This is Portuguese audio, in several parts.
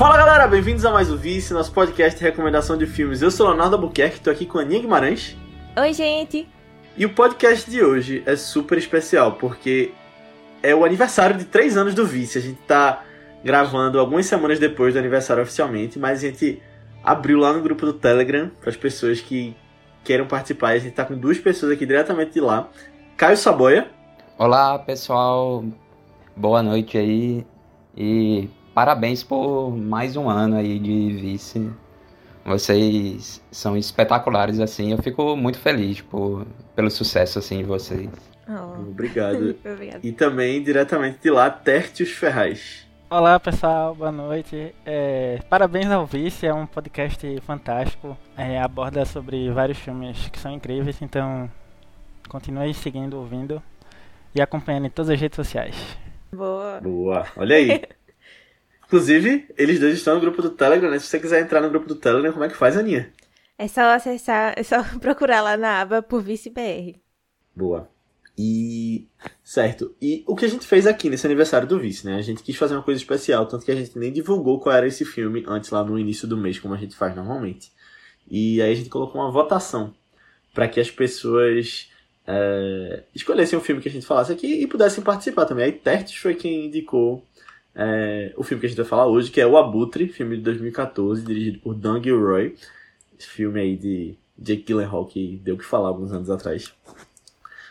Fala galera, bem-vindos a mais o Vice, nosso podcast de recomendação de filmes. Eu sou Leonardo Albuquerque, estou aqui com a Aninha Guimarães. Oi, gente. E o podcast de hoje é super especial, porque é o aniversário de três anos do Vice. A gente tá gravando algumas semanas depois do aniversário oficialmente, mas a gente abriu lá no grupo do Telegram para as pessoas que queiram participar. A gente tá com duas pessoas aqui diretamente de lá. Caio Saboia. Olá, pessoal. Boa noite aí. E parabéns por mais um ano aí de vice. Vocês são espetaculares, assim. Eu fico muito feliz por, pelo sucesso, assim, de vocês. Oh. Obrigado. E também, diretamente de lá, Tertius Ferraz. Olá, pessoal. Boa noite. É, parabéns ao Vice. É um podcast fantástico. É, aborda sobre vários filmes que são incríveis. Então, continue seguindo, ouvindo e acompanhando em todas as redes sociais. Boa. Boa. Olha aí. Inclusive, eles dois estão no grupo do Telegram, né? Se você quiser entrar no grupo do Telegram, como é que faz, Aninha? É só acessar, é só procurar lá na aba por Vice-BR. Boa. E. Certo. E o que a gente fez aqui nesse aniversário do Vice, né? A gente quis fazer uma coisa especial, tanto que a gente nem divulgou qual era esse filme antes, lá no início do mês, como a gente faz normalmente. E aí a gente colocou uma votação para que as pessoas é, escolhessem o filme que a gente falasse aqui e pudessem participar também. Aí Tertes foi quem indicou é, o filme que a gente vai falar hoje, que é O Abutre, filme de 2014, dirigido por Dan Gilroy. Filme aí de Jake Gyllenhaal que deu o que falar alguns anos atrás.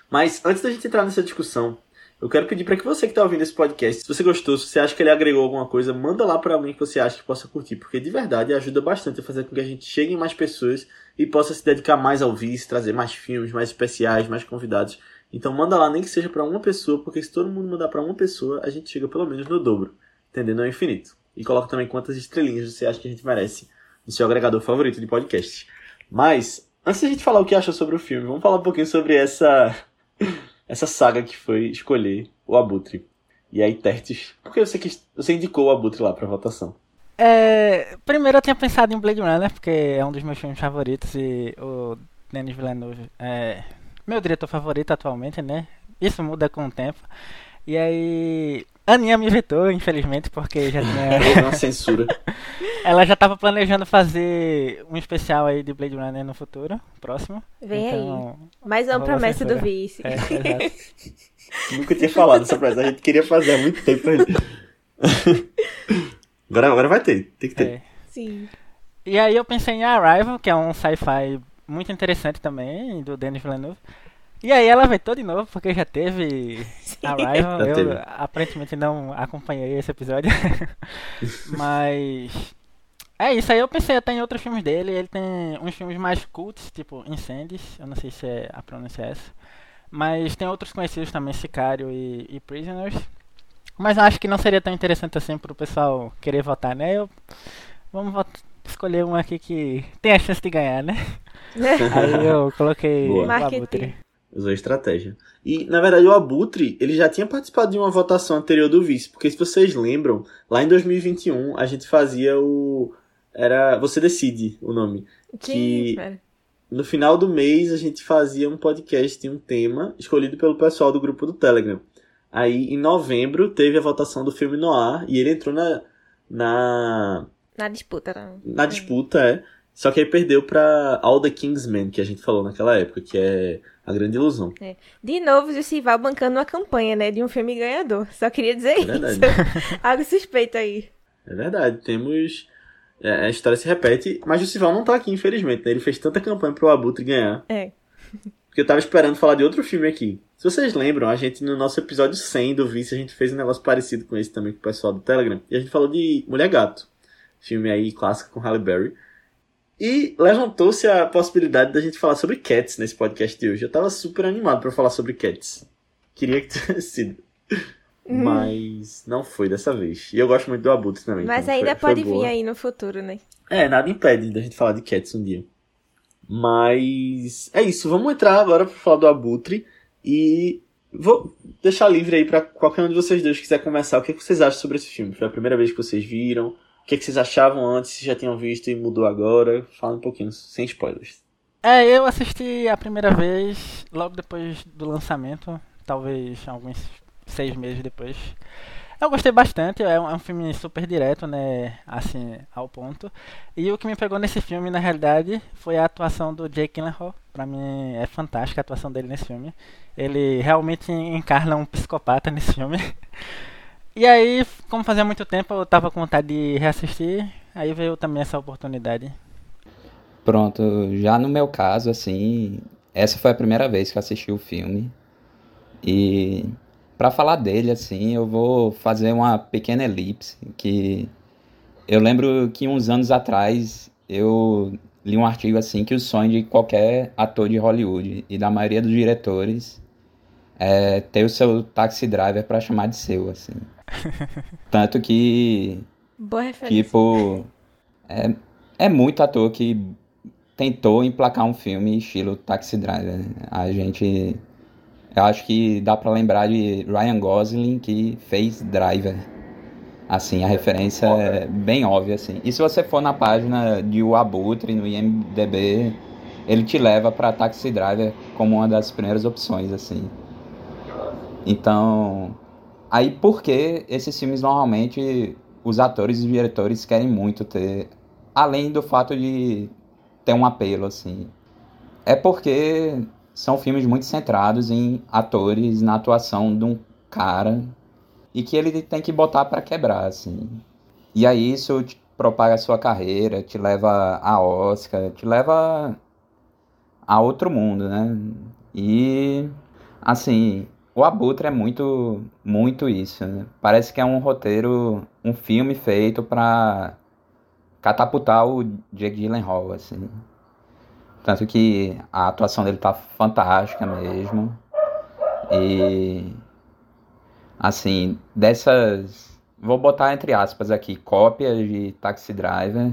Mas antes da gente entrar nessa discussão, eu quero pedir para que você que está ouvindo esse podcast, se você gostou, se você acha que ele agregou alguma coisa, manda lá para alguém que você acha que possa curtir, porque de verdade ajuda bastante a fazer com que a gente chegue em mais pessoas e possa se dedicar mais ao vice, trazer mais filmes, mais especiais, mais convidados. Então manda lá, nem que seja para uma pessoa, porque se todo mundo mandar para uma pessoa, a gente chega pelo menos no dobro, entendendo? Ao infinito. E coloca também quantas estrelinhas você acha que a gente merece no seu agregador favorito de podcast. Mas, antes da gente falar o que acha sobre o filme, vamos falar um pouquinho sobre essa essa saga que foi escolher o Abutre. E aí, Tertes, por que você, quis, você indicou o Abutre lá pra votação? É, primeiro eu tinha pensado em Blade Runner, porque é um dos meus filmes favoritos e o Denis Villeneuve é meu diretor favorito atualmente, né? Isso muda com o tempo. E aí a Aninha me vetou, infelizmente, porque já tinha. uma censura. Ela já estava planejando fazer um especial aí de Blade Runner no futuro, próximo. Vem então, aí. Mais uma promessa do vice. É, Nunca tinha falado essa promessa, a gente queria fazer há muito tempo. agora, agora vai ter, tem que ter. É. Sim. E aí eu pensei em Arrival, que é um sci-fi muito interessante também, do Denis Villeneuve. E aí ela vetou de novo, porque já teve Arrival. eu teve. aparentemente não acompanhei esse episódio. Mas. É isso, aí eu pensei até em outros filmes dele. Ele tem uns filmes mais cults, tipo Incendies. Eu não sei se é a pronúncia é essa. Mas tem outros conhecidos também, Sicário e, e Prisoners. Mas eu acho que não seria tão interessante assim pro pessoal querer votar, né? Eu, vamos votar, escolher um aqui que tem a chance de ganhar, né? aí eu coloquei o Abutre. Usou estratégia. E, na verdade, o Abutre, ele já tinha participado de uma votação anterior do vice, porque se vocês lembram, lá em 2021 a gente fazia o. Era. Você Decide o nome. Sim, que no final do mês a gente fazia um podcast e um tema escolhido pelo pessoal do grupo do Telegram. Aí, em novembro, teve a votação do filme Noir e ele entrou na. Na, na disputa, né? Na disputa, é. Só que aí perdeu pra All the Kingsmen, que a gente falou naquela época, que é a grande ilusão. É. De novo, o Sival bancando uma campanha, né, de um filme ganhador. Só queria dizer é isso. Algo suspeito aí. É verdade, temos... É, a história se repete, mas o Sival não tá aqui, infelizmente, né? Ele fez tanta campanha pro Abutre ganhar. É. Porque eu tava esperando falar de outro filme aqui. Se vocês lembram, a gente, no nosso episódio 100 do Vice, a gente fez um negócio parecido com esse também com o pessoal do Telegram. E a gente falou de Mulher Gato. Filme aí clássico com Halle Berry. E levantou-se a possibilidade da gente falar sobre Cats nesse podcast de hoje. Eu tava super animado para falar sobre Cats. Queria que tivesse sido. Hum. Mas não foi dessa vez. E eu gosto muito do Abutre também. Mas então ainda foi, pode foi vir aí no futuro, né? É, nada impede da gente falar de Cats um dia. Mas é isso. Vamos entrar agora para falar do Abutre. E vou deixar livre aí para qualquer um de vocês dois que quiser começar. O que, é que vocês acham sobre esse filme? Foi a primeira vez que vocês viram? Que, que vocês achavam antes, se já tinham visto e mudou agora? Fala um pouquinho, sem spoilers. É, eu assisti a primeira vez logo depois do lançamento, talvez alguns seis meses depois. Eu gostei bastante, é um, é um, filme super direto, né? Assim, ao ponto. E o que me pegou nesse filme, na realidade, foi a atuação do Jake Gyllenhaal. Pra mim é fantástica a atuação dele nesse filme. Ele realmente encarna um psicopata nesse filme. E aí, como fazia muito tempo, eu tava com vontade de reassistir, aí veio também essa oportunidade. Pronto, já no meu caso, assim, essa foi a primeira vez que eu assisti o filme. E para falar dele, assim, eu vou fazer uma pequena elipse, que eu lembro que uns anos atrás eu li um artigo assim que o sonho de qualquer ator de Hollywood e da maioria dos diretores é ter o seu taxi driver para chamar de seu, assim. Tanto que Boa referência. tipo é, é muito ator que tentou emplacar um filme estilo Taxi Driver. A gente eu acho que dá para lembrar de Ryan Gosling que fez Driver. Assim, a referência é bem óbvia, assim. E se você for na página de O Abutre, no IMDB, ele te leva para Taxi Driver como uma das primeiras opções, assim. Então, aí por que esses filmes normalmente os atores e os diretores querem muito ter, além do fato de ter um apelo, assim. É porque são filmes muito centrados em atores, na atuação de um cara e que ele tem que botar para quebrar, assim. E aí isso te propaga a sua carreira, te leva a Oscar, te leva a outro mundo, né? E assim, o Abutre é muito muito isso, né? Parece que é um roteiro, um filme feito para catapultar o Jake Gyllenhaal, assim. Tanto que a atuação dele tá fantástica mesmo. E assim, dessas vou botar entre aspas aqui, cópias de Taxi Driver.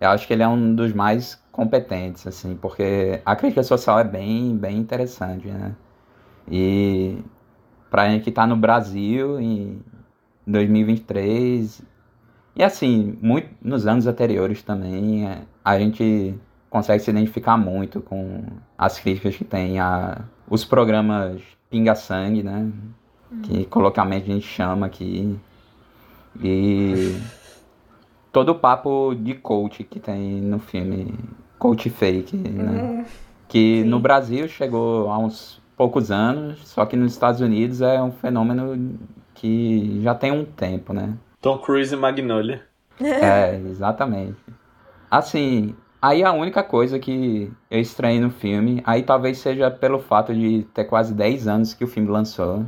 Eu acho que ele é um dos mais competentes assim, porque a crítica social é bem bem interessante, né? E pra gente que tá no Brasil em 2023 e assim, muito nos anos anteriores também, a gente consegue se identificar muito com as críticas que tem a os programas Pinga Sangue, né? Que coloquialmente a gente chama aqui. E todo o papo de coach que tem no filme, coach fake, né? Hum, que sim. no Brasil chegou há uns poucos anos, só que nos Estados Unidos é um fenômeno que já tem um tempo, né? Tom Cruise e Magnolia. É, exatamente. Assim, Aí a única coisa que eu estranhei no filme, aí talvez seja pelo fato de ter quase 10 anos que o filme lançou,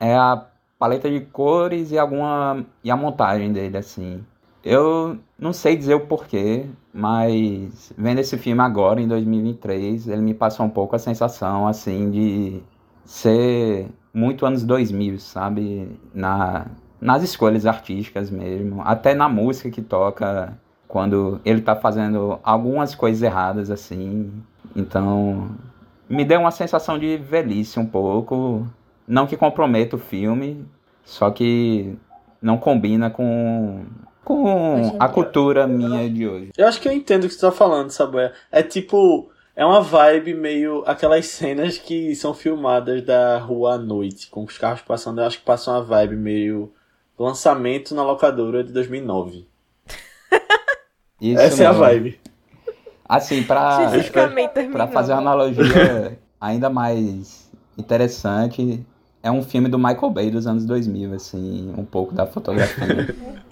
é a paleta de cores e alguma e a montagem dele assim. Eu não sei dizer o porquê, mas vendo esse filme agora em 2023, ele me passou um pouco a sensação assim de ser muito anos 2000, sabe? Na nas escolhas artísticas mesmo, até na música que toca quando ele tá fazendo algumas coisas erradas assim. Então, me deu uma sensação de velhice um pouco, não que comprometa o filme, só que não combina com com a cultura minha de hoje. Eu acho que eu entendo o que você tá falando, Sabué. É tipo, é uma vibe meio aquelas cenas que são filmadas da rua à noite, com os carros passando, eu acho que passa uma vibe meio lançamento na locadora de 2009. Isso Essa mesmo. é a vibe. Assim, pra, pra fazer uma analogia ainda mais interessante, é um filme do Michael Bay dos anos 2000, assim, um pouco da fotografia.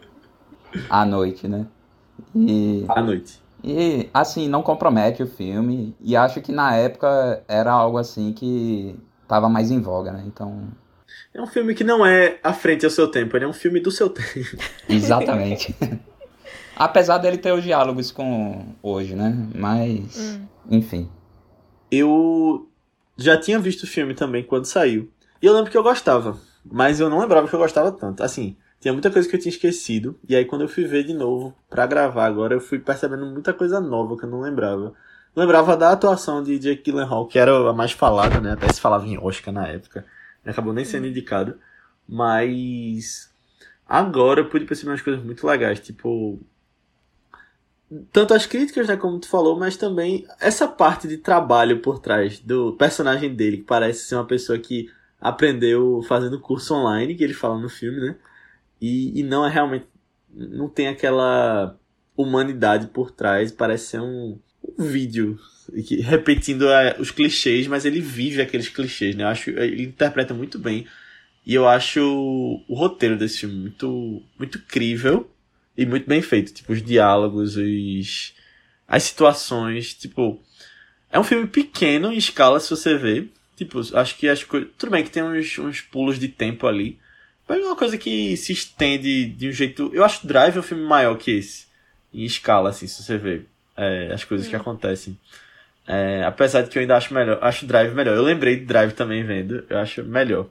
à noite, né? E, à noite. E, assim, não compromete o filme. E acho que na época era algo assim que tava mais em voga, né? Então. É um filme que não é à frente ao seu tempo, ele é um filme do seu tempo. Exatamente. Apesar dele ter os diálogos com hoje, né? Mas, hum. enfim. Eu já tinha visto o filme também quando saiu. E eu lembro que eu gostava, mas eu não lembrava que eu gostava tanto. Assim, tinha muita coisa que eu tinha esquecido. E aí quando eu fui ver de novo para gravar agora, eu fui percebendo muita coisa nova que eu não lembrava. lembrava da atuação de Jake Gyllenhaal, que era a mais falada, né? Até se falava em Oscar na época. Acabou nem sendo indicado. Mas agora eu pude perceber umas coisas muito legais, tipo tanto as críticas, né, como tu falou, mas também essa parte de trabalho por trás do personagem dele, que parece ser uma pessoa que aprendeu fazendo curso online, que ele fala no filme, né? E, e não é realmente. Não tem aquela humanidade por trás, parece ser um, um vídeo repetindo a, os clichês, mas ele vive aqueles clichês, né? Eu acho, ele interpreta muito bem. E eu acho o roteiro desse filme muito, muito crível e muito bem feito. Tipo, os diálogos, os, as situações. Tipo, é um filme pequeno em escala, se você ver. Tipo, acho que as coisas. Tudo bem que tem uns, uns pulos de tempo ali. Mas é uma coisa que se estende de um jeito. Eu acho Drive um filme maior que esse. Em escala, assim, se você ver é, as coisas que acontecem. É, apesar de que eu ainda acho melhor. Acho Drive melhor. Eu lembrei de Drive também vendo. Eu acho melhor.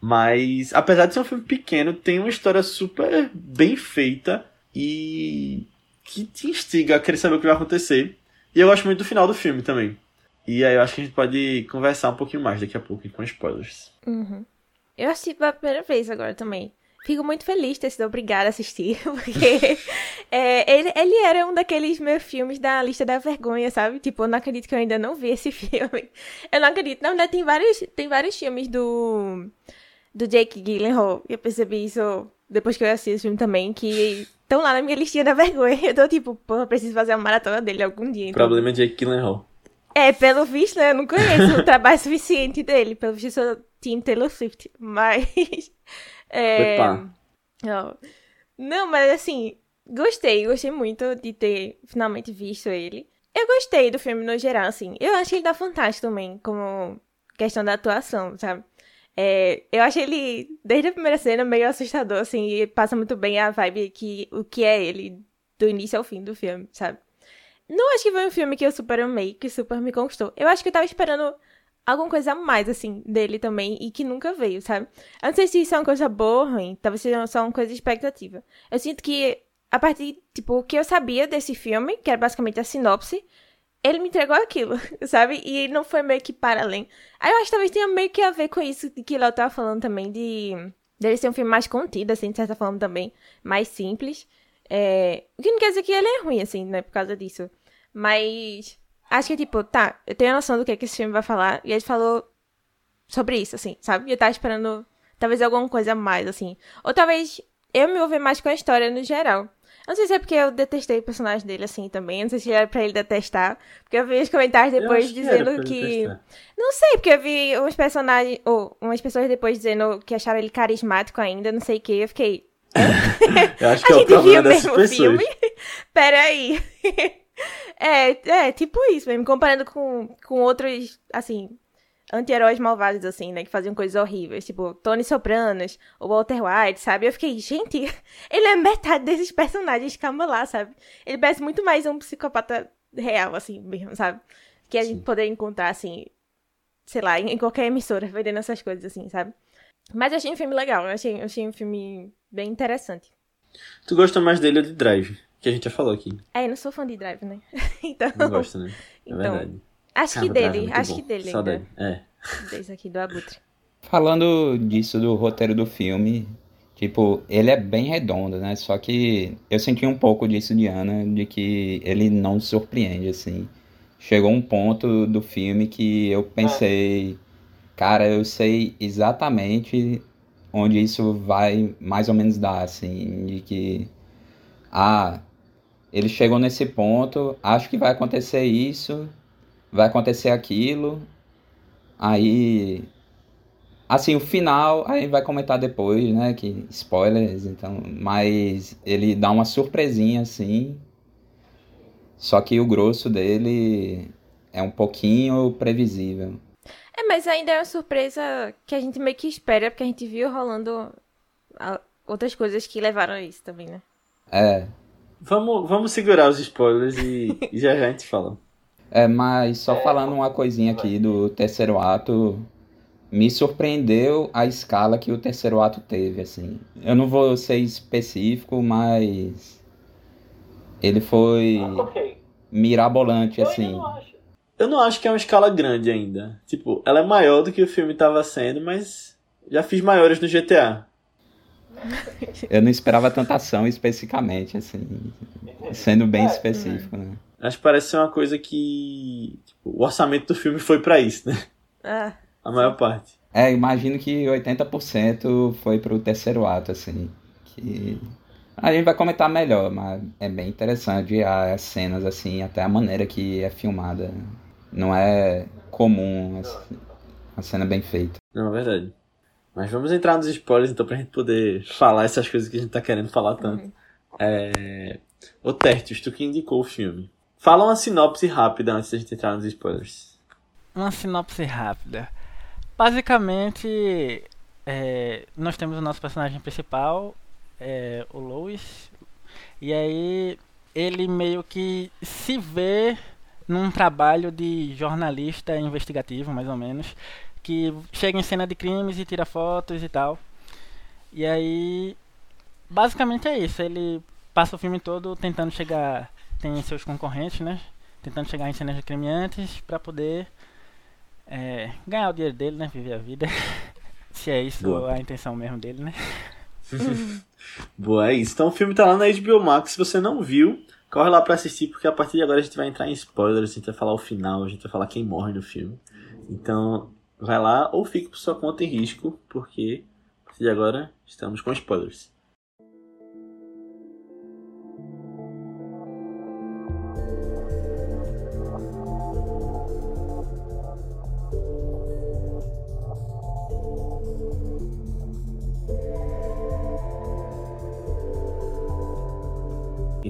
Mas, apesar de ser um filme pequeno, tem uma história super bem feita e que te instiga a querer saber o que vai acontecer. E eu gosto muito do final do filme também. E aí eu acho que a gente pode conversar um pouquinho mais daqui a pouco com spoilers. Uhum. Eu assisti pela primeira vez agora também. Fico muito feliz de ter sido obrigada a assistir, porque é, ele, ele era um daqueles meus filmes da lista da vergonha, sabe? Tipo, eu não acredito que eu ainda não vi esse filme. Eu não acredito. Na verdade, tem vários, tem vários filmes do do Jake Gyllenhaal. Eu percebi isso depois que eu assisti esse filme também, que estão lá na minha listinha da vergonha. Eu tô tipo, pô, eu preciso fazer uma maratona dele algum dia. Então... O problema é Jake Gyllenhaal. É, pelo visto, né? Eu não conheço o trabalho suficiente dele. Pelo visto, eu sou Team Taylor Swift. Mas. É... Não. não, mas assim, gostei. Gostei muito de ter finalmente visto ele. Eu gostei do filme no geral, assim. Eu acho ele dá fantástico também, como questão da atuação, sabe? É, eu acho ele, desde a primeira cena, meio assustador, assim, e passa muito bem a vibe que o que é ele do início ao fim do filme, sabe? Não acho que foi um filme que eu super amei, que super me conquistou. Eu acho que eu tava esperando alguma coisa a mais, assim, dele também, e que nunca veio, sabe? Eu não sei se isso é uma coisa boa ou ruim, talvez seja só uma coisa de expectativa. Eu sinto que, a partir, tipo, o que eu sabia desse filme, que era basicamente a sinopse, ele me entregou aquilo, sabe? E não foi meio que para além. Aí eu acho que talvez tenha meio que a ver com isso que Léo tava falando também, de dele ser um filme mais contido, assim, de certa forma também, mais simples. É... O que não quer dizer que ele é ruim, assim, né, por causa disso. Mas acho que, tipo, tá, eu tenho a noção do que, é que esse filme vai falar, e ele falou sobre isso, assim, sabe? E eu tava esperando talvez alguma coisa a mais, assim. Ou talvez eu me envolver mais com a história no geral. Não sei se é porque eu detestei o personagem dele assim também. Não sei se era pra ele detestar. Porque eu vi os comentários depois dizendo que. que... Não sei, porque eu vi uns personagens. Ou umas pessoas depois dizendo que acharam ele carismático ainda, não sei o que. Eu fiquei. eu acho que é o problema dessas pessoas. Filme? Peraí. é, é, tipo isso mesmo. Comparando com, com outros, assim, anti-heróis malvados, assim, né? Que faziam coisas horríveis. Tipo, Tony Sopranos, o Walter White, sabe? Eu fiquei, gente, ele é metade desses personagens, calma lá, sabe? Ele parece muito mais um psicopata real, assim, mesmo, sabe? Que a Sim. gente poderia encontrar, assim, sei lá, em qualquer emissora, vendendo essas coisas, assim, sabe? Mas eu achei um filme legal, eu achei, eu achei um filme bem interessante. Tu gosta mais dele ou de Drive? Que a gente já falou aqui. É, eu não sou fã de Drive, né? então... Não gosta, né? É então, verdade. Acho que dele, acho bom. que dele. Saudade. É. Desde aqui do Abutre. Falando disso do roteiro do filme, tipo, ele é bem redondo, né? Só que eu senti um pouco disso de Ana, de que ele não surpreende, assim. Chegou um ponto do filme que eu pensei, cara, eu sei exatamente onde isso vai mais ou menos dar, assim, de que, ah, ele chegou nesse ponto, acho que vai acontecer isso, vai acontecer aquilo. Aí. Assim, o final, aí vai comentar depois, né? Que spoilers, então. Mas ele dá uma surpresinha assim. Só que o grosso dele é um pouquinho previsível. É, mas ainda é uma surpresa que a gente meio que espera, porque a gente viu rolando outras coisas que levaram a isso também, né? É. Vamos, vamos segurar os spoilers e, e já, já a gente fala. É, mas só é, falando uma coisinha aqui do terceiro ato, me surpreendeu a escala que o terceiro ato teve, assim. Eu não vou ser específico, mas ele foi ah, mirabolante, eu assim. Eu não acho que é uma escala grande ainda. Tipo, ela é maior do que o filme estava sendo, mas já fiz maiores no GTA. Eu não esperava tanta ação especificamente, assim, sendo bem é, específico, né? Acho que parece ser uma coisa que tipo, o orçamento do filme foi para isso, né? Ah, a maior parte. É, imagino que 80% foi pro terceiro ato, assim. Que a gente vai comentar melhor, mas é bem interessante as cenas assim, até a maneira que é filmada. Não é comum assim, a cena bem feita. Não, é verdade. Mas vamos entrar nos spoilers então pra gente poder falar essas coisas que a gente tá querendo falar tanto. Uhum. É... Ô Tertius, tu que indicou o filme. Fala uma sinopse rápida antes da gente entrar nos spoilers. Uma sinopse rápida. Basicamente, é, nós temos o nosso personagem principal, é, o Lois, e aí ele meio que se vê num trabalho de jornalista investigativo, mais ou menos, que chega em cena de crimes e tira fotos e tal. E aí, basicamente é isso. Ele passa o filme todo tentando chegar, tem seus concorrentes, né? Tentando chegar em cenas de crime antes para poder é, ganhar o dinheiro dele, né? Viver a vida. Se é isso Boa. a intenção mesmo dele, né? Boa, é isso. Então o filme tá lá na HBO Max. Se você não viu, corre lá para assistir, porque a partir de agora a gente vai entrar em spoilers, a gente vai falar o final, a gente vai falar quem morre no filme. Então, vai lá ou fique por sua conta em risco, porque a partir de agora estamos com spoilers.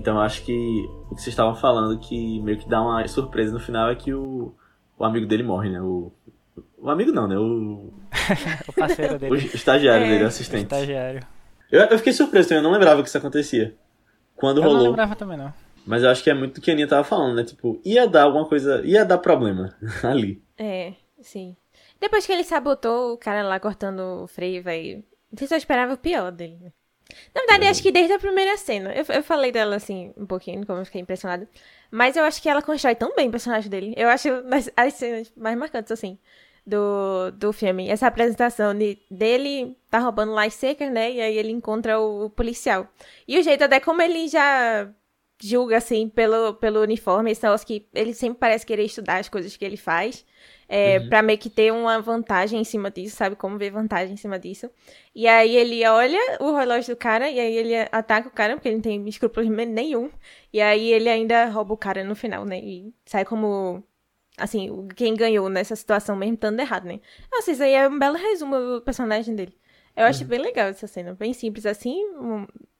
Então acho que o que vocês estavam falando que meio que dá uma surpresa no final é que o, o amigo dele morre, né? O, o amigo não, né? O, o parceiro dele. O estagiário é, dele, o assistente. O estagiário. Eu, eu fiquei surpreso também, eu não lembrava que isso acontecia. Quando eu rolou. Eu não lembrava também, não. Mas eu acho que é muito do que a Aninha tava falando, né? Tipo, ia dar alguma coisa. ia dar problema ali. É, sim. Depois que ele sabotou o cara lá cortando o freio, velho. Você só esperava o pior dele, né? Na verdade, acho que desde a primeira cena. Eu, eu falei dela assim, um pouquinho, como eu fiquei impressionada. Mas eu acho que ela constrói tão bem o personagem dele. Eu acho as, as cenas mais marcantes, assim, do, do filme. Essa apresentação de, dele tá roubando Lightseeker, né? E aí ele encontra o, o policial. E o jeito até como ele já julga, assim, pelo, pelo uniforme, esse negócio que ele sempre parece querer estudar as coisas que ele faz é, uhum. pra meio que ter uma vantagem em cima disso, sabe? Como ver vantagem em cima disso. E aí ele olha o relógio do cara e aí ele ataca o cara, porque ele não tem escrúpulos nenhum. E aí ele ainda rouba o cara no final, né? E sai como. Assim, quem ganhou nessa situação mesmo estando errado, né? Nossa, isso aí é um belo resumo do personagem dele. Eu acho uhum. bem legal essa cena. Bem simples assim,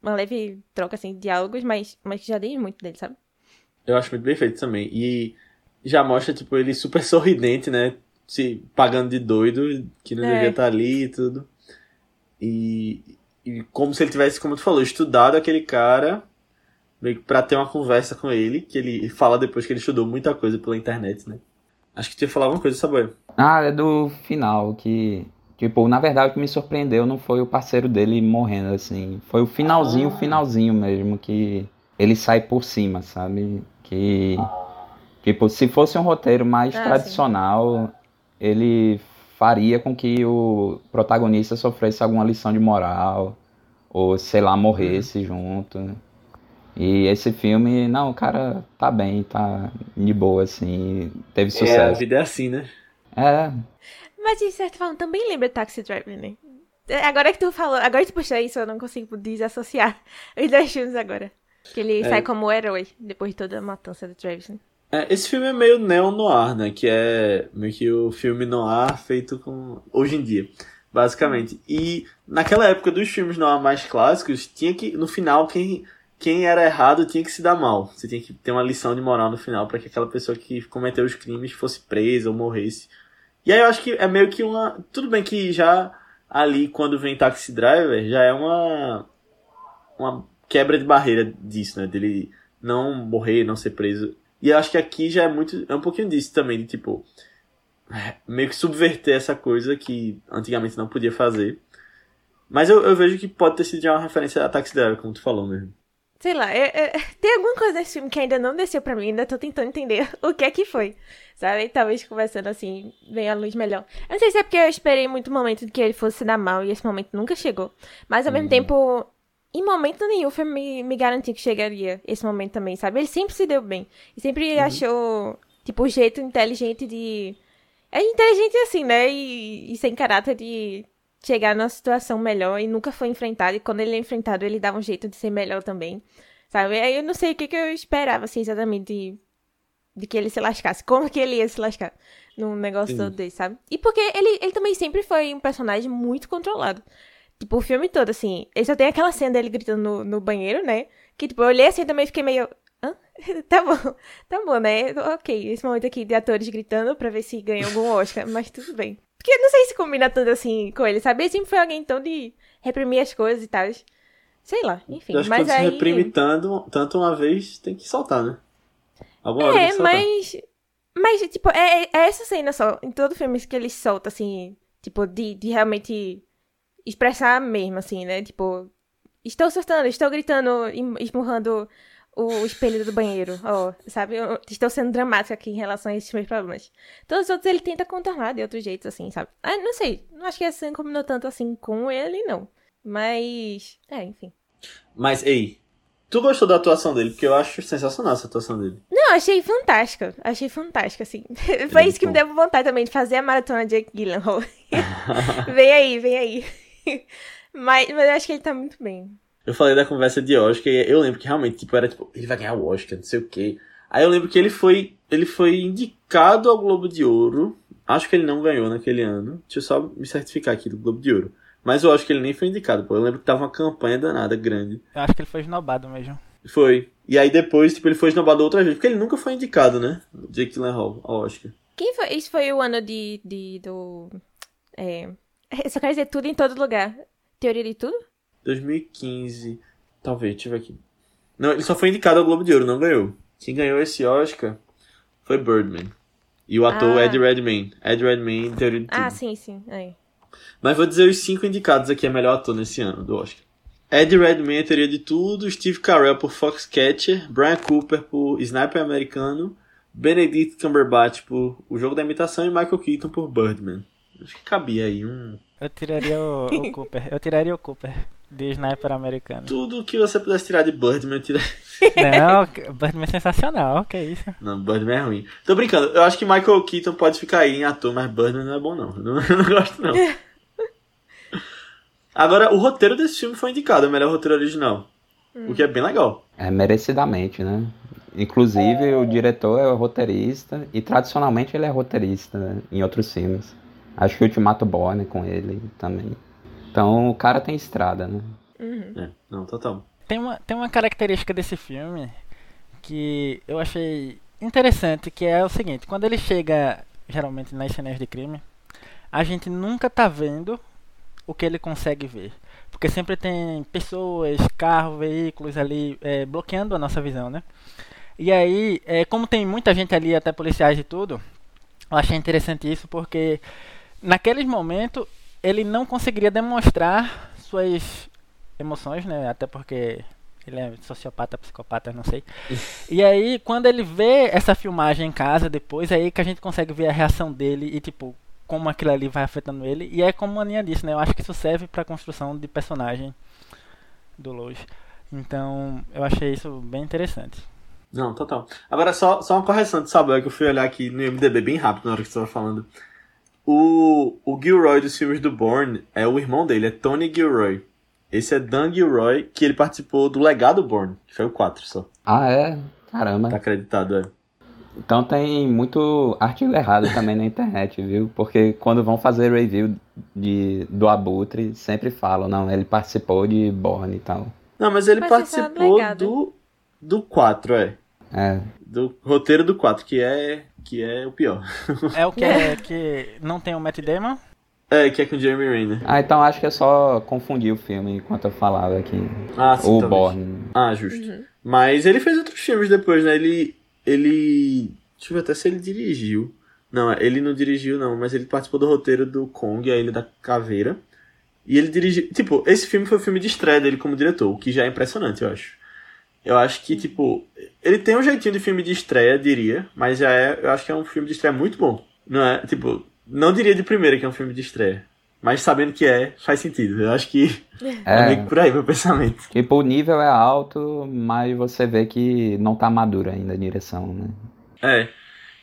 uma leve troca assim de diálogos, mas, mas que já dei muito dele, sabe? Eu acho muito bem feito também. E já mostra, tipo, ele super sorridente, né? Se pagando de doido, que não é. devia estar ali e tudo. E, e como se ele tivesse, como tu falou, estudado aquele cara meio que pra ter uma conversa com ele, que ele fala depois que ele estudou muita coisa pela internet, né? Acho que tu ia falar alguma coisa, Saboia. Ah, é do final, que. Tipo, na verdade o que me surpreendeu não foi o parceiro dele morrendo, assim. Foi o finalzinho, ah. finalzinho mesmo, que ele sai por cima, sabe? Que. Tipo, se fosse um roteiro mais ah, tradicional, sim. ele faria com que o protagonista sofresse alguma lição de moral, ou sei lá, morresse uhum. junto. E esse filme, não, o cara tá bem, tá de boa, assim, teve sucesso. É, a vida é assim, né? É. Mas de certa forma também lembra Taxi Driver, né? É, agora que tu falou, agora que tu puxou isso, eu não consigo desassociar os dois filmes agora. Que ele é. sai como herói depois de toda a matança do Travis. Né? É, esse filme é meio neo-noir, né? Que é meio que o filme noir feito com. hoje em dia, basicamente. E naquela época dos filmes noir mais clássicos, tinha que. No final, quem, quem era errado tinha que se dar mal. Você tinha que ter uma lição de moral no final para que aquela pessoa que cometeu os crimes fosse presa ou morresse. E aí eu acho que é meio que uma. Tudo bem que já ali, quando vem Taxi Driver, já é uma. Uma quebra de barreira disso, né? Dele não morrer, não ser preso. E eu acho que aqui já é muito. É um pouquinho disso também, de tipo. É, meio que subverter essa coisa que antigamente não podia fazer. Mas eu, eu vejo que pode ter sido já uma referência a Taxi Driver, como tu falou mesmo. Sei lá, é, é, tem alguma coisa nesse filme que ainda não desceu pra mim, ainda tô tentando entender o que é que foi. Sabe? Talvez conversando assim, venha a luz melhor. Eu não sei se é porque eu esperei muito momento de que ele fosse dar mal e esse momento nunca chegou. Mas ao mesmo uhum. tempo, em momento nenhum foi me, me garantir que chegaria esse momento também, sabe? Ele sempre se deu bem. E sempre uhum. achou, tipo, o jeito inteligente de. É inteligente assim, né? E, e sem caráter de chegar numa situação melhor e nunca foi enfrentado. E quando ele é enfrentado, ele dá um jeito de ser melhor também. Sabe? Aí eu não sei o que, que eu esperava, assim, exatamente de, de que ele se lascasse. Como que ele ia se lascar num negócio Sim. todo desse, sabe? E porque ele, ele também sempre foi um personagem muito controlado. Tipo, o filme todo, assim. Ele só tem aquela cena dele gritando no, no banheiro, né? Que, tipo, eu olhei assim e também fiquei meio. Hã? tá bom, tá bom, né? Ok, esse momento aqui de atores gritando pra ver se ganha algum Oscar, mas tudo bem. Porque eu não sei se combina tanto assim com ele, sabe? Ele sempre foi alguém tão de reprimir as coisas e tal. Sei lá, enfim. Eu acho mas que aí... se reprime tanto, tanto uma vez, tem que soltar, né? Alguma hora é, mas. Mas, tipo, é, é, essa cena só. Em todo filme que ele solta, assim, tipo, de, de realmente expressar mesmo, assim, né? Tipo, estou surtando, estou gritando, esmurrando o espelho do banheiro, ó, oh, sabe? Eu estou sendo dramática aqui em relação a esses meus problemas. Todos os outros ele tenta contornar de outros jeitos, assim, sabe? Ah, não sei, não acho que essa cena combinou tanto assim com ele, não. Mas, é, enfim. Mas, ei, tu gostou da atuação dele? Porque eu acho sensacional essa atuação dele. Não, achei fantástica. Achei fantástica, assim. Foi é isso que bom. me deu vontade também de fazer a maratona de Jake Gyllenhaal. vem aí, vem aí. mas, mas eu acho que ele tá muito bem. Eu falei da conversa de Oscar e eu lembro que realmente, tipo, era tipo, ele vai ganhar o Oscar, não sei o quê. Aí eu lembro que ele foi, ele foi indicado ao Globo de Ouro. Acho que ele não ganhou naquele ano. Deixa eu só me certificar aqui do Globo de Ouro. Mas eu acho que ele nem foi indicado, pô. Eu lembro que tava uma campanha danada, grande. Eu acho que ele foi esnobado mesmo. Foi. E aí depois, tipo, ele foi esnobado outra vez. Porque ele nunca foi indicado, né? Jake Gyllenhaal ao Oscar. Quem foi? Isso foi o ano de... de do... É... Eu só quero dizer tudo em todo lugar. Teoria de tudo? 2015. Talvez, deixa eu ver aqui. Não, ele só foi indicado ao Globo de Ouro, não ganhou. Quem ganhou esse Oscar foi Birdman. E o ator ah. Ed Redmayne. Ed Redmayne, Teoria de Tudo. Ah, sim, sim. Aí. Mas vou dizer os cinco indicados aqui a melhor ator nesse ano do Oscar. Ed Redmayne, Teoria de Tudo, Steve Carell por Foxcatcher, Brian Cooper por Sniper Americano, Benedict Cumberbatch por O Jogo da Imitação e Michael Keaton por Birdman. Acho que cabia aí um... Eu tiraria o, o Cooper. Eu tiraria o Cooper de sniper americano. Tudo que você pudesse tirar de Birdman, tira. Não, Birdman é sensacional, que isso. Não, Birdman é ruim. Tô brincando, eu acho que Michael Keaton pode ficar aí em ator, mas Birdman não é bom não. Não, não gosto não. Agora, o roteiro desse filme foi indicado, o melhor roteiro original. Hum. O que é bem legal. É merecidamente, né? Inclusive, o diretor é o roteirista, e tradicionalmente ele é roteirista né? em outros filmes. Acho que o Ultimato Borne com ele também. Então o cara tem estrada, né? Uhum. É, não, total. Tem uma, tem uma característica desse filme que eu achei interessante, que é o seguinte, quando ele chega geralmente nas cenas de crime, a gente nunca tá vendo o que ele consegue ver. Porque sempre tem pessoas, carros, veículos ali é, bloqueando a nossa visão, né? E aí, é, como tem muita gente ali, até policiais e tudo, eu achei interessante isso porque naqueles momentos ele não conseguiria demonstrar suas emoções, né? Até porque ele é sociopata, psicopata, não sei. e aí, quando ele vê essa filmagem em casa depois, é aí que a gente consegue ver a reação dele e, tipo, como aquilo ali vai afetando ele. E é como a Aninha disse, né? Eu acho que isso serve pra construção de personagem do Lois. Então, eu achei isso bem interessante. Não, total. Agora, só, só uma correção de saber que eu fui olhar aqui no MDB bem rápido na hora que você estava falando. O, o Gilroy dos filmes do Bourne é o irmão dele, é Tony Gilroy. Esse é Dan Gilroy, que ele participou do Legado Bourne, que foi o 4 só. Ah, é? Caramba. Tá acreditado, é. Então tem muito artigo errado também na internet, viu? Porque quando vão fazer review de, do Abutre, sempre falam, não, ele participou de Bourne e tal. Não, mas ele participou do, do 4, é. É. Do roteiro do 4, que é que é o pior. É o que é que não tem o Matt Damon? É, que é com o Jeremy Renner. Ah, então acho que é só confundir o filme enquanto eu falava aqui. Ah, sim, O Born. Ah, justo. Uhum. Mas ele fez outros filmes depois, né? Ele. Ele. Deixa eu ver até se ele dirigiu. Não, ele não dirigiu, não, mas ele participou do roteiro do Kong, a Ilha da Caveira. E ele dirigiu. Tipo, esse filme foi o filme de estreia dele como diretor, o que já é impressionante, eu acho. Eu acho que, tipo, ele tem um jeitinho de filme de estreia, diria, mas já é, eu acho que é um filme de estreia muito bom. Não é, tipo, não diria de primeira que é um filme de estreia. Mas sabendo que é, faz sentido. Eu acho que é, é meio que por aí meu pensamento. Tipo, o nível é alto, mas você vê que não tá maduro ainda a direção, né? É.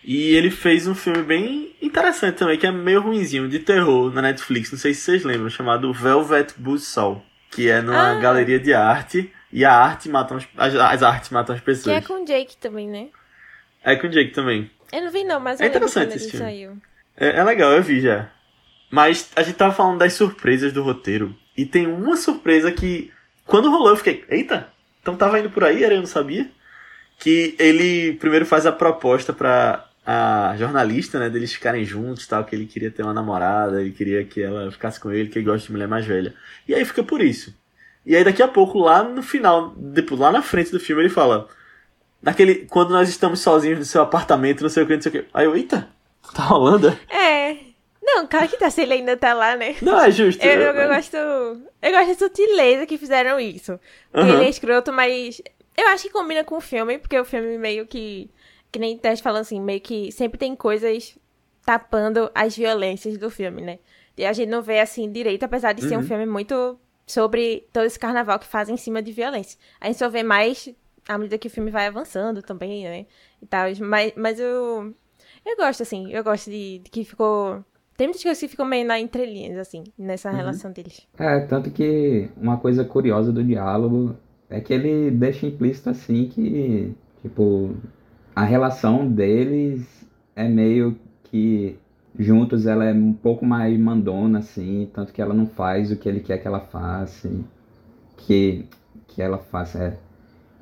E ele fez um filme bem interessante também, que é meio ruinzinho, de terror, na Netflix, não sei se vocês lembram, chamado Velvet Buzzsaw, que é numa ah. galeria de arte, e a arte mata as, as artes matam as pessoas. Que é com o Jake também, né? É com o Jake também. Eu não vi não, mas é interessante esse filme. Saiu. É, é legal, eu vi já. Mas a gente tava falando das surpresas do roteiro, e tem uma surpresa que, quando rolou, eu fiquei, eita, então tava indo por aí, era eu não sabia. Que ele primeiro faz a proposta pra a jornalista, né, deles ficarem juntos, tal, que ele queria ter uma namorada, ele queria que ela ficasse com ele, que ele gosta de mulher mais velha. E aí fica por isso. E aí daqui a pouco, lá no final, depois, lá na frente do filme, ele fala: Naquele. Quando nós estamos sozinhos no seu apartamento, não sei o que, não sei o que. Aí eu, eita, tá rolando? É. Não, cara que tá se ele ainda tá lá, né? Não, é justo. Eu, eu, eu gosto. Eu gosto da sutileza que fizeram isso. Uhum. Ele é escroto, mas. Eu acho que combina com o filme, porque o filme meio que que nem Teste falando assim, meio que sempre tem coisas tapando as violências do filme, né? E a gente não vê assim direito, apesar de uhum. ser um uhum. filme muito sobre todo esse carnaval que faz em cima de violência. A gente só vê mais à medida que o filme vai avançando também, né? E tal. Mas, mas eu. Eu gosto, assim, eu gosto de, de que ficou. Tem muitas coisas que ficam meio na entrelinhas, assim, nessa uhum. relação deles. É, tanto que uma coisa curiosa do diálogo é que ele deixa implícito assim que, tipo, a relação deles é meio que juntos ela é um pouco mais mandona assim, tanto que ela não faz o que ele quer que ela faça, que que ela faça, é.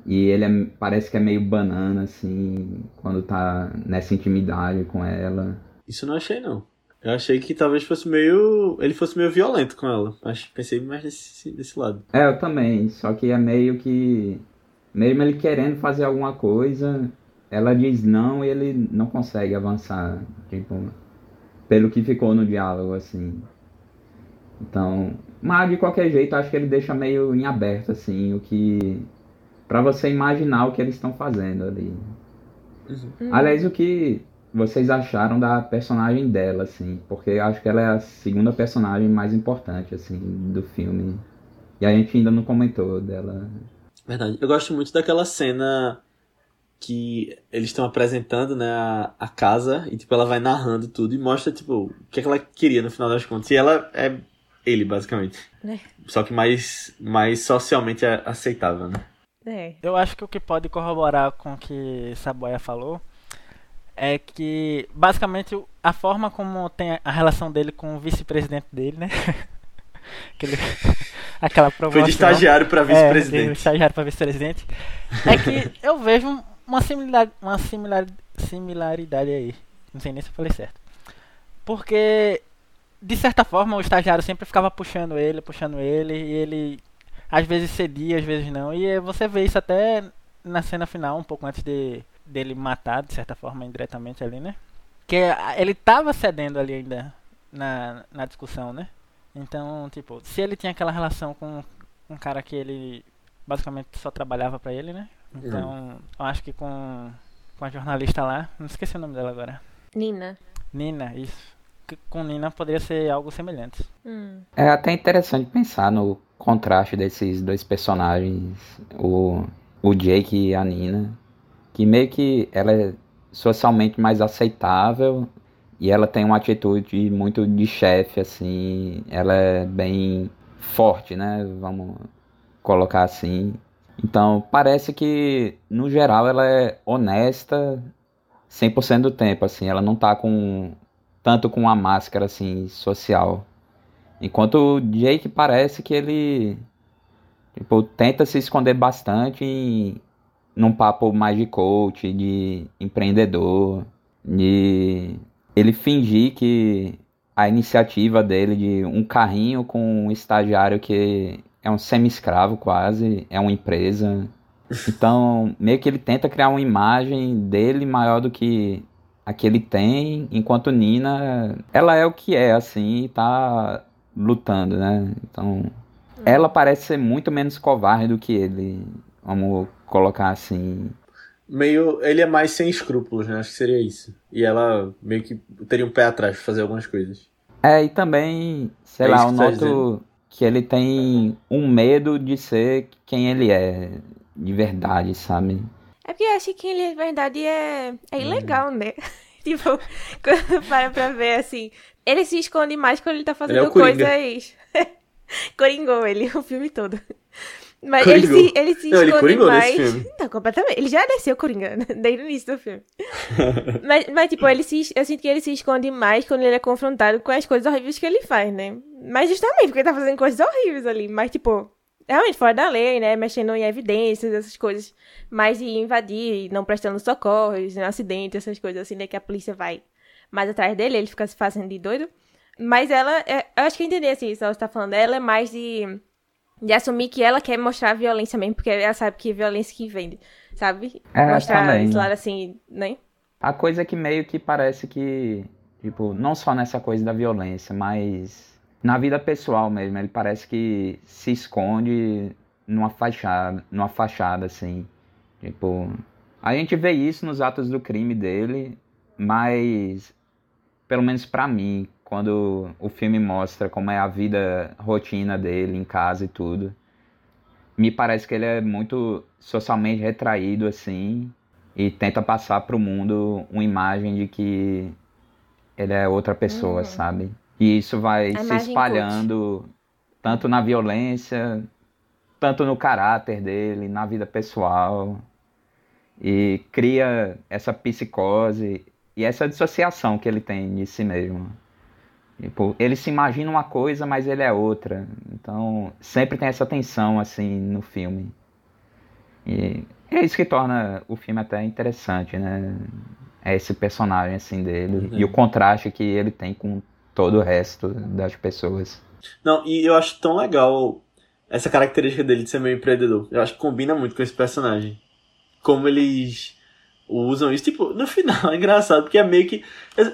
E ele é, parece que é meio banana assim, quando tá nessa intimidade com ela. Isso eu não achei não. Eu achei que talvez fosse meio. Ele fosse meio violento com ela. Acho pensei mais desse, desse lado. É, eu também. Só que é meio que. Mesmo ele querendo fazer alguma coisa, ela diz não e ele não consegue avançar, tipo, pelo que ficou no diálogo, assim. Então, mas de qualquer jeito, acho que ele deixa meio em aberto, assim, o que. para você imaginar o que eles estão fazendo ali. Uhum. Aliás, o que vocês acharam da personagem dela, assim? Porque acho que ela é a segunda personagem mais importante, assim, do filme. E a gente ainda não comentou dela. Verdade. Eu gosto muito daquela cena que eles estão apresentando, né, a, a, casa e, tipo, ela vai narrando tudo e mostra, tipo, o que, é que ela queria no final das contas. E ela é ele, basicamente. É. Só que mais, mais socialmente aceitável, né? É. Eu acho que o que pode corroborar com o que Saboia falou é que, basicamente, a forma como tem a relação dele com o vice-presidente dele, né? Aquele, aquela promoção. Foi de estagiário para vice-presidente. É, de estagiário para vice-presidente. É que eu vejo uma similaridade, uma similar, similaridade aí. Não sei nem se eu falei certo. Porque, de certa forma, o estagiário sempre ficava puxando ele, puxando ele, e ele às vezes cedia, às vezes não. E você vê isso até na cena final, um pouco antes de dele matar, de certa forma, indiretamente ali, né? Que ele tava cedendo ali ainda na, na discussão, né? Então, tipo, se ele tinha aquela relação com um cara que ele basicamente só trabalhava para ele, né? Então, eu acho que com, com a jornalista lá, não esqueci o nome dela agora. Nina. Nina, isso. Com Nina poderia ser algo semelhante. Hum. É até interessante pensar no contraste desses dois personagens, o, o Jake e a Nina, que meio que ela é socialmente mais aceitável e ela tem uma atitude muito de chefe, assim, ela é bem forte, né? Vamos colocar assim. Então, parece que, no geral, ela é honesta 100% do tempo, assim. Ela não tá com... Tanto com a máscara, assim, social. Enquanto o Jake parece que ele... Tipo, tenta se esconder bastante em, num papo mais de coach, de empreendedor, de ele fingir que a iniciativa dele de um carrinho com um estagiário que é um semi-escravo quase, é uma empresa. Então, meio que ele tenta criar uma imagem dele maior do que a que ele tem, enquanto Nina, ela é o que é, assim, e tá lutando, né? Então, ela parece ser muito menos covarde do que ele, vamos colocar assim. Meio, ele é mais sem escrúpulos, né? Acho que seria isso. E ela meio que teria um pé atrás pra fazer algumas coisas. É, e também, sei é lá, eu noto que ele tem um medo de ser quem ele é de verdade, sabe? É porque eu acho que ele de verdade é, é ilegal, né? tipo, quando para pra ver, assim, ele se esconde mais quando ele tá fazendo ele é coisas... Coringou ele, o filme todo. Mas ele se, ele se não, esconde ele mais. Não, completamente. Ele já desceu Coringa desde o início do filme. mas, mas, tipo, ele se, eu sinto que ele se esconde mais quando ele é confrontado com as coisas horríveis que ele faz, né? Mas justamente porque ele tá fazendo coisas horríveis ali. Mas, tipo, realmente fora da lei, né? Mexendo em evidências, essas coisas. Mais de invadir, não prestando socorros, um acidente, essas coisas assim, né? Que a polícia vai mais atrás dele, ele fica se fazendo de doido. Mas ela, é, eu acho que eu entendi assim, se ela está falando, ela é mais de de assumir que ela quer mostrar a violência mesmo, porque ela sabe que é violência que vende, sabe? É, mostrar também. esse lado assim, né? A coisa que meio que parece que, tipo, não só nessa coisa da violência, mas na vida pessoal mesmo, ele parece que se esconde numa fachada, numa fachada assim. Tipo, a gente vê isso nos atos do crime dele, mas pelo menos para mim, quando o filme mostra como é a vida rotina dele em casa e tudo. Me parece que ele é muito socialmente retraído assim e tenta passar para o mundo uma imagem de que ele é outra pessoa, uhum. sabe? E isso vai a se espalhando tanto na violência, tanto no caráter dele, na vida pessoal. E cria essa psicose e essa dissociação que ele tem de si mesmo. Tipo, ele se imagina uma coisa, mas ele é outra. Então, sempre tem essa tensão, assim, no filme. E é isso que torna o filme até interessante, né? É esse personagem, assim, dele. Uhum. E o contraste que ele tem com todo o resto das pessoas. Não, e eu acho tão legal essa característica dele de ser meio empreendedor. Eu acho que combina muito com esse personagem. Como eles usam isso. Tipo, no final é engraçado, porque é meio que.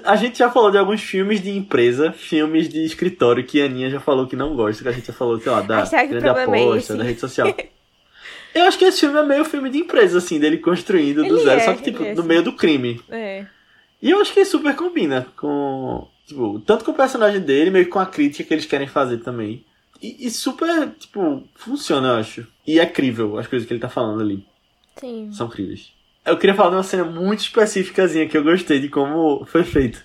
A gente já falou de alguns filmes de empresa, filmes de escritório que a Aninha já falou que não gosta, que a gente já falou, sei lá, da grande é aposta, é da rede social. Eu acho que esse filme é meio filme de empresa, assim, dele construindo do ele zero, é, só que, tipo, é, no meio do crime. É. E eu acho que super combina com. Tipo, tanto com o personagem dele, meio com a crítica que eles querem fazer também. E, e super, tipo, funciona, eu acho. E é crível as coisas que ele tá falando ali. Sim. São críveis. Eu queria falar de uma cena muito específica que eu gostei de como foi feito.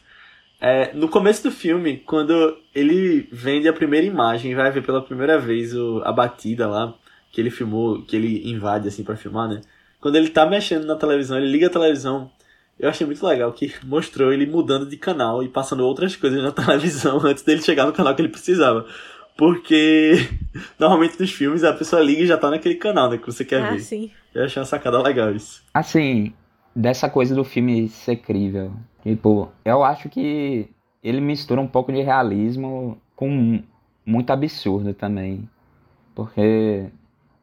É, no começo do filme, quando ele vende a primeira imagem, vai ver pela primeira vez o, a batida lá, que ele filmou, que ele invade assim para filmar, né? Quando ele tá mexendo na televisão, ele liga a televisão. Eu achei muito legal que mostrou ele mudando de canal e passando outras coisas na televisão antes dele chegar no canal que ele precisava. Porque normalmente nos filmes a pessoa liga e já tá naquele canal, né? Que você quer ah, ver. Sim. Eu achei uma sacada legal isso. Assim, dessa coisa do filme ser crível. Tipo, eu acho que ele mistura um pouco de realismo com muito absurdo também. Porque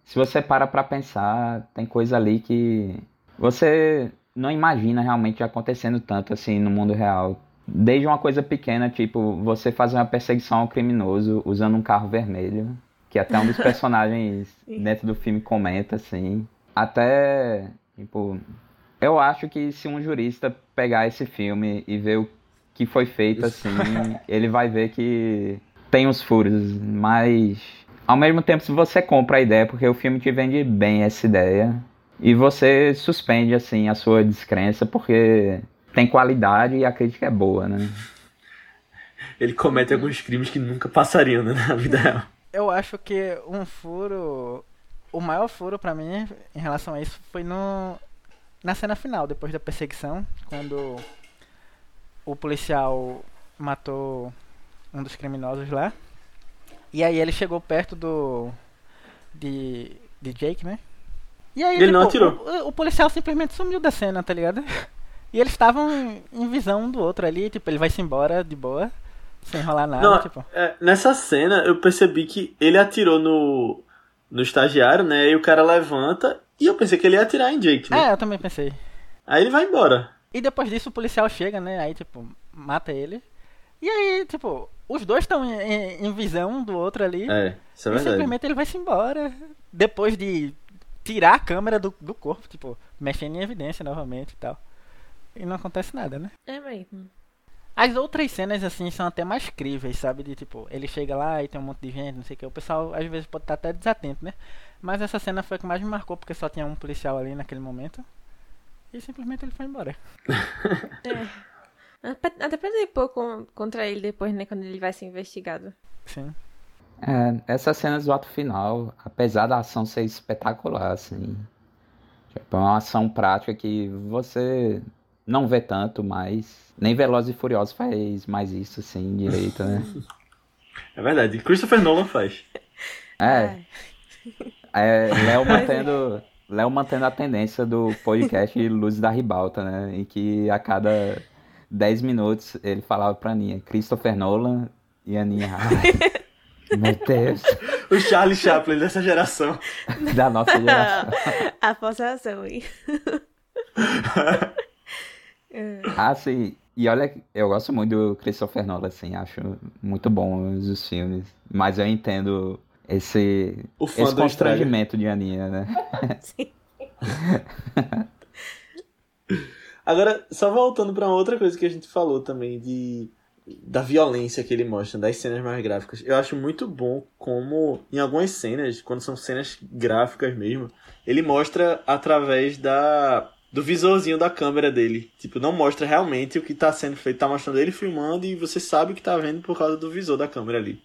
se você para pra pensar, tem coisa ali que você não imagina realmente acontecendo tanto assim no mundo real. Desde uma coisa pequena, tipo, você fazer uma perseguição ao criminoso usando um carro vermelho, que até um dos personagens dentro do filme comenta, assim. Até, tipo, eu acho que se um jurista pegar esse filme e ver o que foi feito, assim, ele vai ver que tem uns furos, mas ao mesmo tempo se você compra a ideia, porque o filme te vende bem essa ideia, e você suspende, assim, a sua descrença, porque tem qualidade e a crítica é boa, né? Ele comete alguns crimes que nunca passariam né, na vida real. Eu acho que um furo. O maior furo para mim em relação a isso foi no na cena final, depois da perseguição, quando o policial matou um dos criminosos lá. E aí ele chegou perto do. de. de Jake, né? E aí, ele tipo, não atirou. O, o, policial simplesmente sumiu da cena, tá ligado? E eles estavam em visão um do outro ali, tipo, ele vai-se embora de boa, sem rolar nada, Não, tipo. É, nessa cena eu percebi que ele atirou no, no estagiário, né? E o cara levanta e eu pensei que ele ia atirar em Jake, né? É, eu também pensei. Aí ele vai embora. E depois disso o policial chega, né? Aí, tipo, mata ele. E aí, tipo, os dois estão em, em, em, visão um do outro ali. É, isso é e verdade. simplesmente ele vai-se embora. Depois de tirar a câmera do, do corpo, tipo, mexendo em evidência novamente e tal e não acontece nada, né? É mesmo. As outras cenas, assim, são até mais críveis, sabe? De tipo, ele chega lá e tem um monte de gente, não sei o que. O pessoal às vezes pode estar até desatento, né? Mas essa cena foi a que mais me marcou, porque só tinha um policial ali naquele momento. E simplesmente ele foi embora. é. Até pra depor contra ele depois, né? Quando ele vai ser investigado. Sim. É, essas cenas do ato final, apesar da ação ser espetacular, assim. Tipo, é uma ação prática que você não vê tanto, mas nem Velozes e Furiosos faz mais isso, assim, direito, né? É verdade. Christopher Nolan faz. É. é Léo mantendo, Léo mantendo a tendência do podcast Luz da Ribalta, né? Em que a cada 10 minutos ele falava pra Aninha, Christopher Nolan e Aninha. Meu Deus. O Charlie Chaplin dessa geração. Da nossa geração. A forçação, hein? Ah, sim. E olha, eu gosto muito do Christopher Nolan, assim, acho muito bom os filmes. Mas eu entendo esse, esse constrangimento de Aninha, né? Sim. Agora, só voltando para outra coisa que a gente falou também de da violência que ele mostra, das cenas mais gráficas. Eu acho muito bom como, em algumas cenas, quando são cenas gráficas mesmo, ele mostra através da do visorzinho da câmera dele. Tipo, não mostra realmente o que tá sendo feito, tá mostrando ele filmando e você sabe o que tá vendo por causa do visor da câmera ali.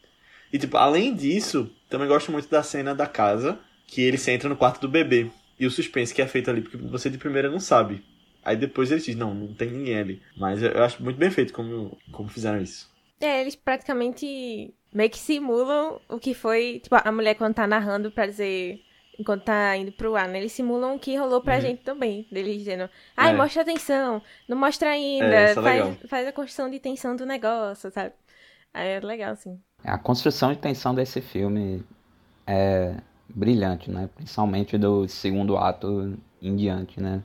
E tipo, além disso, também gosto muito da cena da casa, que ele se entra no quarto do bebê. E o suspense que é feito ali, porque você de primeira não sabe. Aí depois eles dizem, não, não tem ninguém ali. Mas eu acho muito bem feito como, como fizeram isso. É, eles praticamente meio que simulam o que foi, tipo, a mulher quando tá narrando pra dizer, enquanto tá indo pro ar, né? Eles simulam o que rolou pra uhum. gente também. Deles dizendo, ai, é. mostra atenção, não mostra ainda, é, é faz, faz a construção de tensão do negócio, sabe? Aí é legal, assim. A construção de tensão desse filme é brilhante, né? Principalmente do segundo ato em diante, né?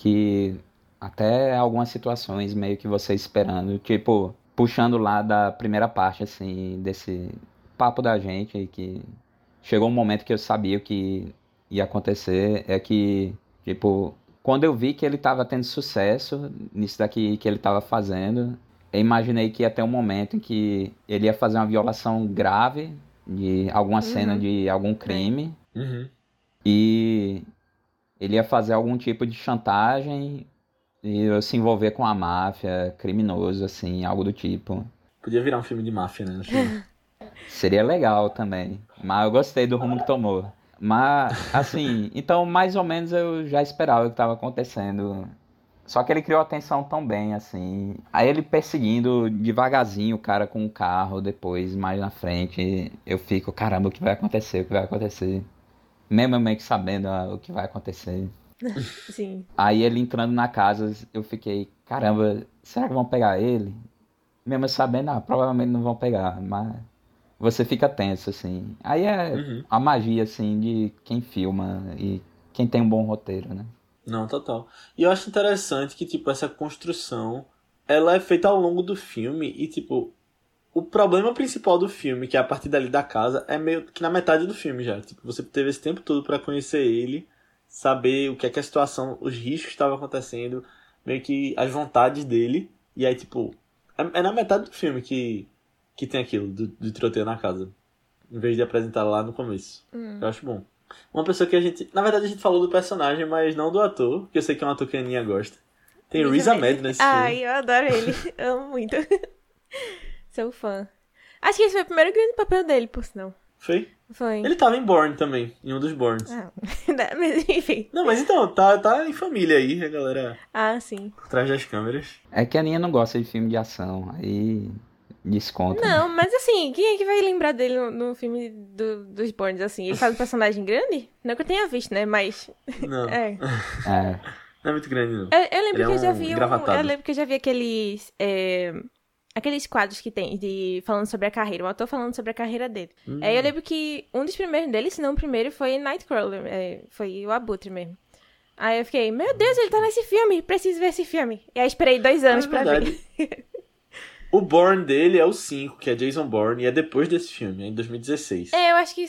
que até algumas situações meio que você esperando, tipo, puxando lá da primeira parte, assim, desse papo da gente, que chegou um momento que eu sabia o que ia acontecer, é que, tipo, quando eu vi que ele estava tendo sucesso nisso daqui que ele estava fazendo, eu imaginei que ia ter um momento em que ele ia fazer uma violação grave de alguma uhum. cena de algum crime. Uhum. E ele ia fazer algum tipo de chantagem e se envolver com a máfia, criminoso, assim, algo do tipo. Podia virar um filme de máfia, né? Seria legal também. Mas eu gostei do rumo que tomou. Mas, assim, então mais ou menos eu já esperava o que estava acontecendo. Só que ele criou a tensão tão bem, assim. Aí ele perseguindo devagarzinho o cara com o carro, depois, mais na frente, eu fico, caramba, o que vai acontecer? O que vai acontecer? mesmo meio que sabendo ah, o que vai acontecer. Sim. Aí ele entrando na casa, eu fiquei, caramba, será que vão pegar ele? Mesmo sabendo, ah, provavelmente não vão pegar, mas você fica tenso, assim. Aí é uhum. a magia, assim, de quem filma e quem tem um bom roteiro, né? Não, total. E eu acho interessante que, tipo, essa construção, ela é feita ao longo do filme e, tipo, o problema principal do filme, que é a partir dali da casa, é meio que na metade do filme já. Tipo, você teve esse tempo todo para conhecer ele, saber o que é que a situação, os riscos que estavam acontecendo, meio que as vontades dele. E aí, tipo, é, é na metade do filme que, que tem aquilo, do, do tiroteio na casa. Em vez de apresentar lá no começo. Hum. Eu acho bom. Uma pessoa que a gente. Na verdade, a gente falou do personagem, mas não do ator, que eu sei que é um ator que a Aninha gosta. Tem Riz Ahmed nesse Ai, filme. Ai, eu adoro ele. Amo muito. Sou fã. Acho que esse foi o primeiro grande papel dele, por sinal. Foi? Foi. Ele tava em Born também, em um dos Borns. Ah, mas enfim. Não, mas então, tá, tá em família aí, a galera. Ah, sim. Por trás das câmeras. É que a Aninha não gosta de filme de ação, aí desconta. Não, mas assim, quem é que vai lembrar dele no, no filme do, dos Borns, assim? Ele faz um personagem grande? Não que eu tenha visto, né? Mas. Não. é. é. Não é muito grande, não. Eu, eu lembro Ele que é eu já vi. Um, eu lembro que eu já vi aqueles. É aqueles quadros que tem de falando sobre a carreira, o ator falando sobre a carreira dele. Hum. Aí eu lembro que um dos primeiros dele, se não o primeiro, foi Nightcrawler, é, foi o Abutre mesmo. Aí eu fiquei, meu Deus, ele tá nesse filme, preciso ver esse filme. E aí esperei dois anos é pra ver. o Born dele é o 5, que é Jason Bourne, e é depois desse filme, é em 2016. É, eu acho que,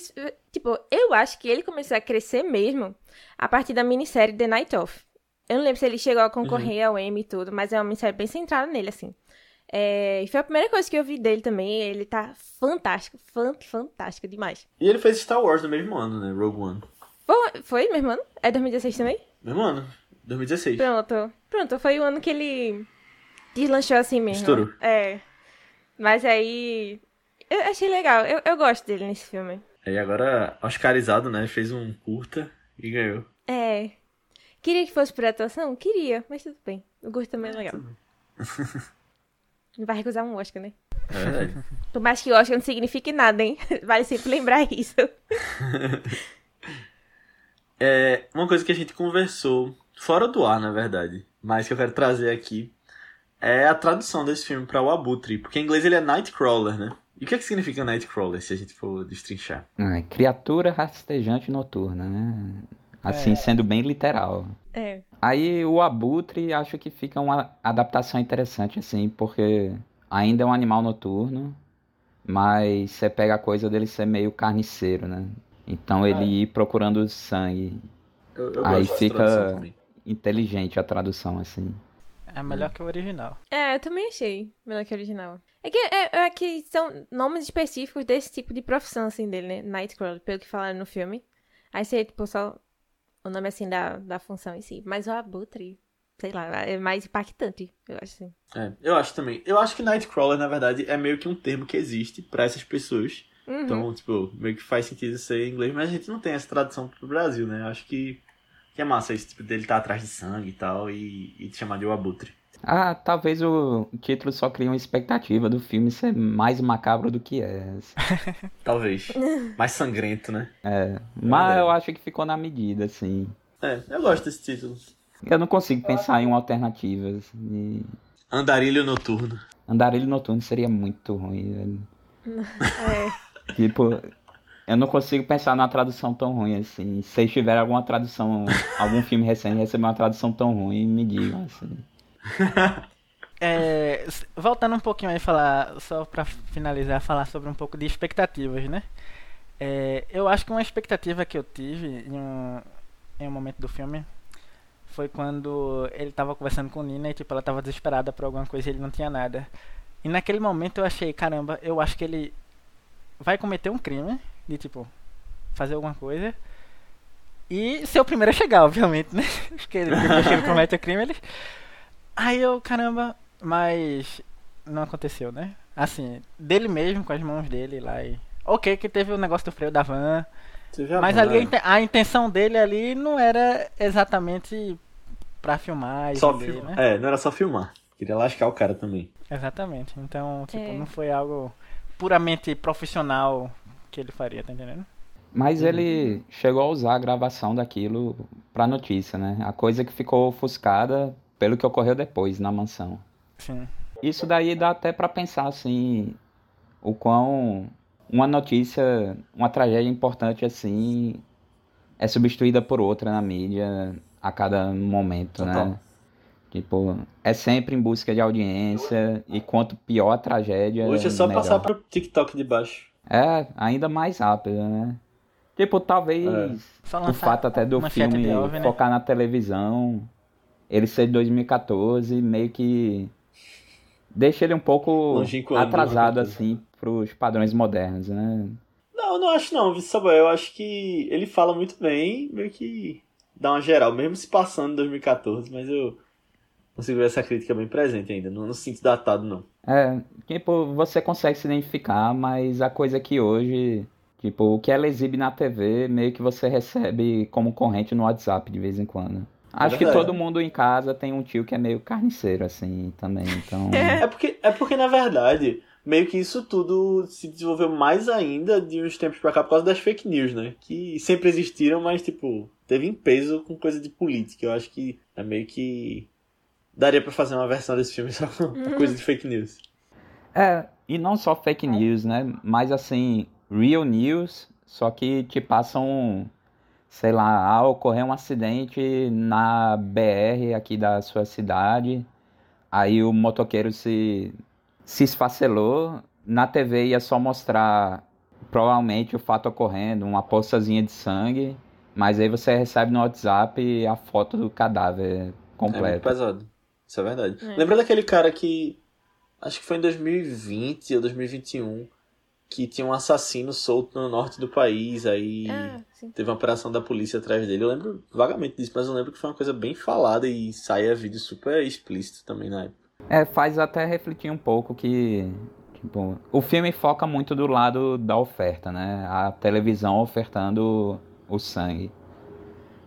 tipo, eu acho que ele começou a crescer mesmo a partir da minissérie The Night Of. Eu não lembro se ele chegou a concorrer uhum. ao Emmy e tudo, mas é uma minissérie bem centrada nele, assim. É, e foi a primeira coisa que eu vi dele também. Ele tá fantástico, fan, fantástico demais. E ele fez Star Wars no mesmo ano, né? Rogue One. Foi, foi mesmo ano? É 2016 também? Mesmo ano, 2016. Pronto. Pronto, foi o ano que ele Deslanchou assim mesmo. Estourou. É. Mas aí. Eu achei legal. Eu, eu gosto dele nesse filme. E agora, Oscarizado, né? Fez um curta e ganhou. É. Queria que fosse por atuação? Queria, mas tudo bem. O gosto também é legal. Não vai recusar um Oscar, né? É verdade. Por mais que o Oscar não signifique nada, hein? Vale sempre lembrar isso. é, uma coisa que a gente conversou, fora do ar, na verdade, mas que eu quero trazer aqui, é a tradução desse filme para o Abutre. Porque em inglês ele é Nightcrawler, né? E o que, é que significa Nightcrawler, se a gente for destrinchar? Ah, criatura rastejante noturna, né? Assim, é. sendo bem literal. É. Aí o abutre acho que fica uma adaptação interessante, assim, porque ainda é um animal noturno, mas você pega a coisa dele ser meio carniceiro, né? Então ele é. ir procurando sangue. Eu, eu Aí fica inteligente a tradução, assim. É melhor que o original. É, eu também achei melhor que o original. É que, é, é que são nomes específicos desse tipo de profissão, assim, dele, né? Nightcrawler, pelo que falaram no filme. Aí você, tipo, só o nome, assim, da, da função em si. Mas o abutre, sei lá, é mais impactante, eu acho assim. É, eu acho também. Eu acho que Nightcrawler, na verdade, é meio que um termo que existe para essas pessoas. Uhum. Então, tipo, meio que faz sentido ser em inglês, mas a gente não tem essa tradução pro Brasil, né? Eu acho que, que é massa esse tipo dele estar tá atrás de sangue e tal, e, e te chamar de o abutre. Ah, talvez o título só crie uma expectativa do filme ser mais macabro do que é. talvez. mais sangrento, né? É. Mas eu acho que ficou na medida, assim. É, eu gosto desse título. Eu não consigo pensar em uma alternativa. Assim. Andarilho Noturno. Andarilho Noturno seria muito ruim, velho. É. Tipo, eu não consigo pensar numa tradução tão ruim assim. Se tiver alguma tradução, algum filme recente receber uma tradução tão ruim, me digam assim. É, voltando um pouquinho aí falar, só para finalizar, falar sobre um pouco de expectativas, né? É, eu acho que uma expectativa que eu tive em um, em um momento do filme foi quando ele tava conversando com Nina e tipo, ela tava desesperada por alguma coisa e ele não tinha nada. E naquele momento eu achei, caramba, eu acho que ele vai cometer um crime de tipo fazer alguma coisa e ser o primeiro a chegar, obviamente, né? Porque ele, depois que ele comete o crime, ele Aí eu, caramba, mas não aconteceu, né? Assim, dele mesmo, com as mãos dele lá e. Ok, que teve o negócio do freio da van. Mas ali a, a, intenção dele ali não era exatamente pra filmar. Só filmar. Né? É, não era só filmar. Queria lascar o cara também. Exatamente. Então, tipo, é. não foi algo puramente profissional que ele faria, tá entendendo? Mas uhum. ele chegou a usar a gravação daquilo pra notícia, né? A coisa que ficou ofuscada pelo que ocorreu depois na mansão. Sim. Isso daí dá até para pensar assim o quão uma notícia, uma tragédia importante assim é substituída por outra na mídia a cada momento, né? Total. né? Tipo, é sempre em busca de audiência e quanto pior a tragédia. Hoje é só melhor. passar pro TikTok de baixo. É, ainda mais rápido, né? Tipo, talvez é. o fato até do filme né? focar na televisão ele ser de 2014, meio que deixa ele um pouco atrasado, assim, pros padrões modernos, né? Não, não acho não, Samuel. Eu acho que ele fala muito bem, meio que dá uma geral, mesmo se passando em 2014, mas eu consigo ver essa crítica bem presente ainda, não, não sinto datado, não. É, tipo, você consegue se identificar, mas a coisa é que hoje, tipo, o que ela exibe na TV, meio que você recebe como corrente no WhatsApp de vez em quando. Acho que todo mundo em casa tem um tio que é meio carniceiro, assim, também, então... É porque, é porque, na verdade, meio que isso tudo se desenvolveu mais ainda de uns tempos pra cá por causa das fake news, né? Que sempre existiram, mas, tipo, teve em peso com coisa de política. Eu acho que é meio que... Daria pra fazer uma versão desse filme só com uhum. coisa de fake news. É, e não só fake news, né? Mas, assim, real news, só que te passam sei lá, ah, ocorreu um acidente na BR aqui da sua cidade, aí o motoqueiro se, se esfacelou, na TV ia só mostrar provavelmente o fato ocorrendo, uma poçazinha de sangue, mas aí você recebe no WhatsApp a foto do cadáver completo. É muito pesado, isso é verdade. É. Lembra daquele cara que, acho que foi em 2020 ou 2021, que tinha um assassino solto no norte do país, aí ah, teve uma operação da polícia atrás dele. Eu lembro vagamente disso, mas eu lembro que foi uma coisa bem falada e saía vídeo super explícito também na época. É, faz até refletir um pouco que tipo, o filme foca muito do lado da oferta, né? A televisão ofertando o sangue.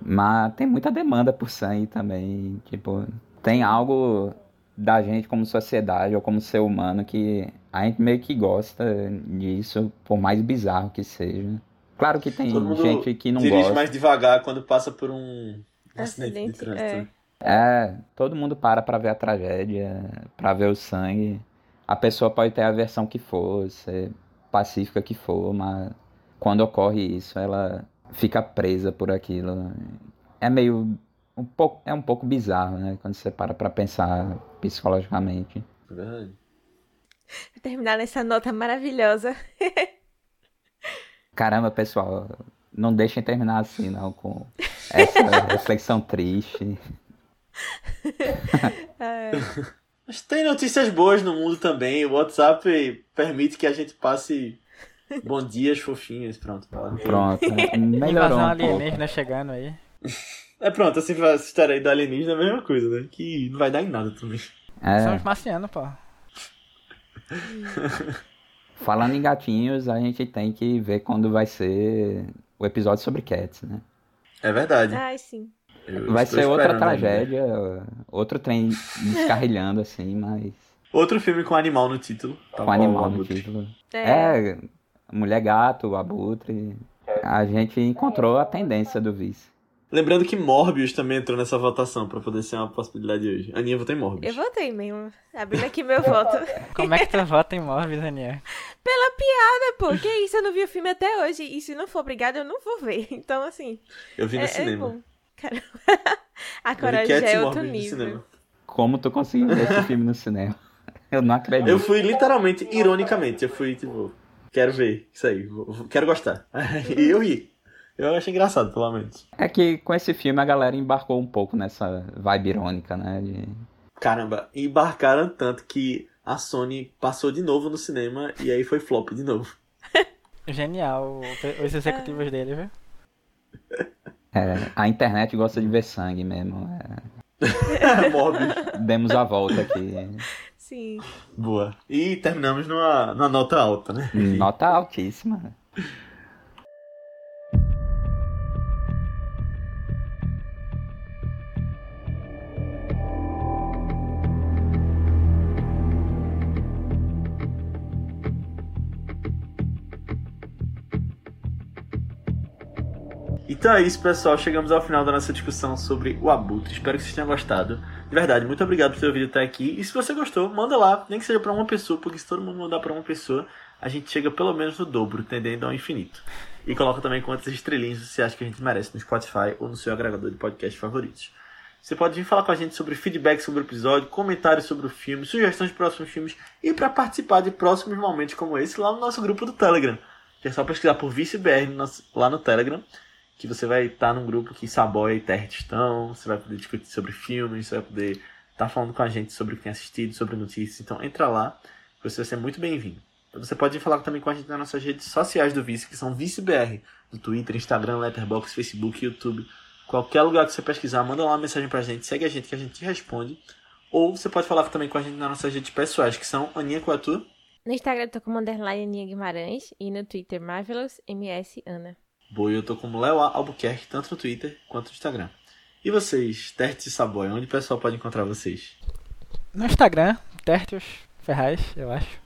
Mas tem muita demanda por sangue também, tipo, tem algo da gente como sociedade ou como ser humano que a gente meio que gosta disso, por mais bizarro que seja. Claro que tem gente que não dirige gosta. mais devagar quando passa por um acidente, acidente de trânsito. É. é, todo mundo para para ver a tragédia, para ver o sangue. A pessoa pode ter a versão que for, ser pacífica que for, mas quando ocorre isso, ela fica presa por aquilo. É meio um pouco é um pouco bizarro, né, quando você para para pensar psicologicamente. Verdade. Terminar nessa nota maravilhosa. Caramba, pessoal, não deixem terminar assim, não, com essa reflexão triste. É. Mas tem notícias boas no mundo também. O WhatsApp permite que a gente passe bom dias fofinhos. Pronto. Pronto. Melhorou Invasão um alienígena chegando aí. É pronto, essa história aí do alienígena é a mesma coisa, né? Que não vai dar em nada também. É. São os marcianos, pô. Falando em gatinhos, a gente tem que ver quando vai ser o episódio sobre Cats, né? É verdade. Ai, sim. Eu vai ser outra tragédia, ainda. outro trem descarrilhando, assim, mas. Outro filme com animal no título. Com animal no título. É. é, Mulher Gato, Abutre. A gente encontrou a tendência do vice. Lembrando que Morbius também entrou nessa votação pra poder ser uma possibilidade hoje. Aninha, votei em Morbius. Eu votei mesmo. Abrindo aqui meu voto. Como é que tu vota em Morbius, Aninha? Pela piada, pô. Que isso? Eu não vi o filme até hoje. E se não for obrigada, eu não vou ver. Então, assim. Eu vi no é, é cinema. É A coragem já é outro nível. Como tu conseguiu ver esse filme no cinema? Eu não acredito. Eu fui literalmente, ironicamente. Eu fui, tipo, quero ver isso aí. Quero gostar. E eu ri. Eu achei engraçado, pelo menos. É que com esse filme a galera embarcou um pouco nessa vibe irônica, né? De... Caramba, embarcaram tanto que a Sony passou de novo no cinema e aí foi flop de novo. Genial, os executivos dele, viu? É, a internet gosta de ver sangue mesmo. É. Demos a volta aqui. Sim. Boa. E terminamos numa, numa nota alta, né? Nota altíssima. Então é isso, pessoal. Chegamos ao final da nossa discussão sobre o Abutre. Espero que vocês tenham gostado. De verdade, muito obrigado por ter ouvido até aqui. E se você gostou, manda lá, nem que seja para uma pessoa, porque se todo mundo mandar para uma pessoa, a gente chega pelo menos no dobro, tendendo ao infinito. E coloca também quantas estrelinhas você acha que a gente merece no Spotify ou no seu agregador de podcast favoritos. Você pode vir falar com a gente sobre feedback sobre o episódio, comentários sobre o filme, sugestões de próximos filmes e para participar de próximos momentos como esse lá no nosso grupo do Telegram. Que é só pesquisar por ViceBR lá no Telegram que você vai estar num grupo que Saboia e Territ estão, você vai poder discutir sobre filmes, você vai poder estar falando com a gente sobre o que tem assistido, sobre notícias. Então entra lá, você vai ser muito bem-vindo. Você pode falar também com a gente nas nossas redes sociais do Vice, que são ViceBR, no Twitter, Instagram, Letterboxd, Facebook, YouTube. Qualquer lugar que você pesquisar, manda lá uma mensagem pra gente, segue a gente que a gente responde. Ou você pode falar também com a gente nas nossas redes pessoais, que são Aninha tua. No Instagram eu tô underline Aninha Guimarães e no Twitter Marvelous MS Ana. Boa, eu tô como Léo Albuquerque, tanto no Twitter quanto no Instagram. E vocês, Tertius e Saboy, onde o pessoal pode encontrar vocês? No Instagram, Tertius Ferraz, eu acho.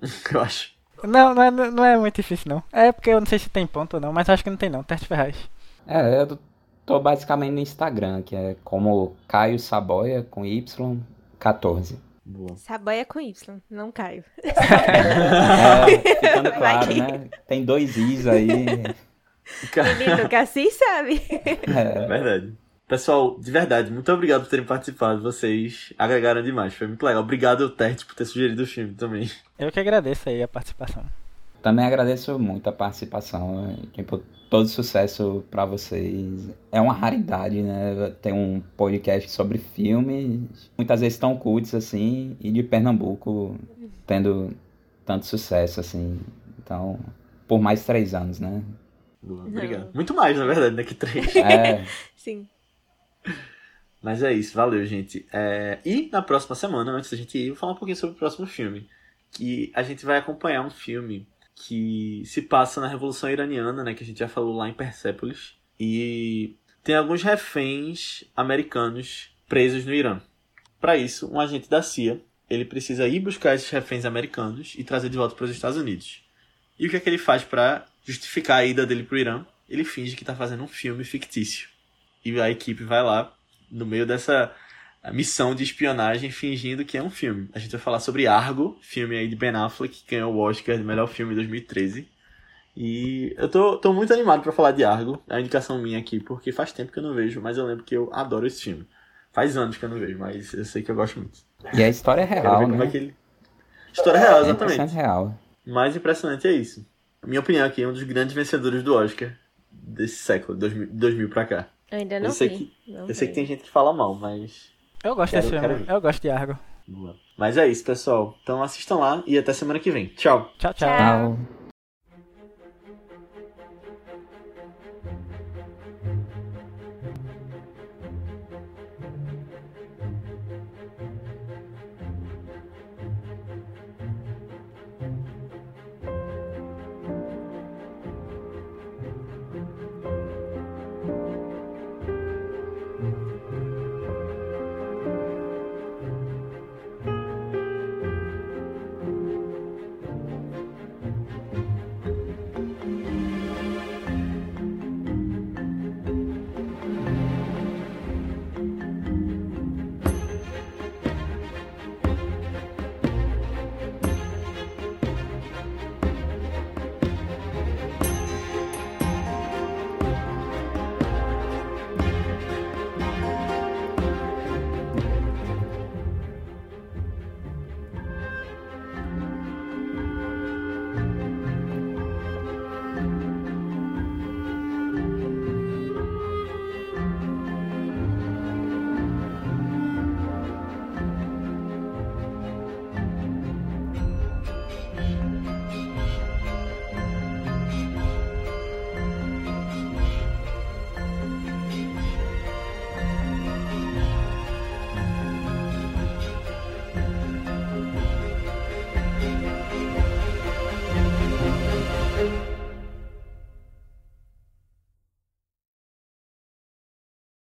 eu acho. Não, não é, não é muito difícil, não. É porque eu não sei se tem ponto ou não, mas acho que não tem não, Tertius Ferraz. É, eu tô basicamente no Instagram, que é como Caio Saboia com Y14. Boa. Saboia com Y, não Caio. é, ficando claro, né? Tem dois Is aí. Menino que assim sabe. É verdade. Pessoal, de verdade, muito obrigado por terem participado. Vocês agregaram demais. Foi muito legal. Obrigado, Tert, por ter sugerido o filme também. Eu que agradeço aí a participação. Também agradeço muito a participação. Tipo, todo sucesso para vocês. É uma raridade, né? Ter um podcast sobre filmes, muitas vezes tão cultos assim, e de Pernambuco tendo tanto sucesso assim. Então, por mais três anos, né? Obrigado. Muito mais, na verdade, né? Que três. É. Sim. Mas é isso, valeu, gente. É... E na próxima semana, antes da gente ir, vou falar um pouquinho sobre o próximo filme. Que a gente vai acompanhar um filme que se passa na Revolução Iraniana, né? Que a gente já falou lá em Persépolis. E tem alguns reféns americanos presos no Irã. Para isso, um agente da CIA ele precisa ir buscar esses reféns americanos e trazer de volta para os Estados Unidos. E o que é que ele faz para justificar a ida dele para o Irã? Ele finge que está fazendo um filme fictício. E a equipe vai lá no meio dessa missão de espionagem fingindo que é um filme. A gente vai falar sobre Argo, filme aí de Ben Affleck, que ganhou o Oscar de melhor filme em 2013. E eu tô, tô muito animado para falar de Argo, é a indicação minha aqui, porque faz tempo que eu não vejo, mas eu lembro que eu adoro esse filme. Faz anos que eu não vejo, mas eu sei que eu gosto muito. E a história é real, né? É ele... História é real, exatamente. É real. Mais impressionante é isso. Minha opinião aqui é um dos grandes vencedores do Oscar desse século, 2000, 2000 pra cá. Eu ainda não eu sei vi. Que, não eu sei que tem gente que fala mal, mas... Eu gosto quero, desse filme, eu gosto de Argo. Mas é isso, pessoal. Então assistam lá e até semana que vem. Tchau. Tchau, tchau. tchau.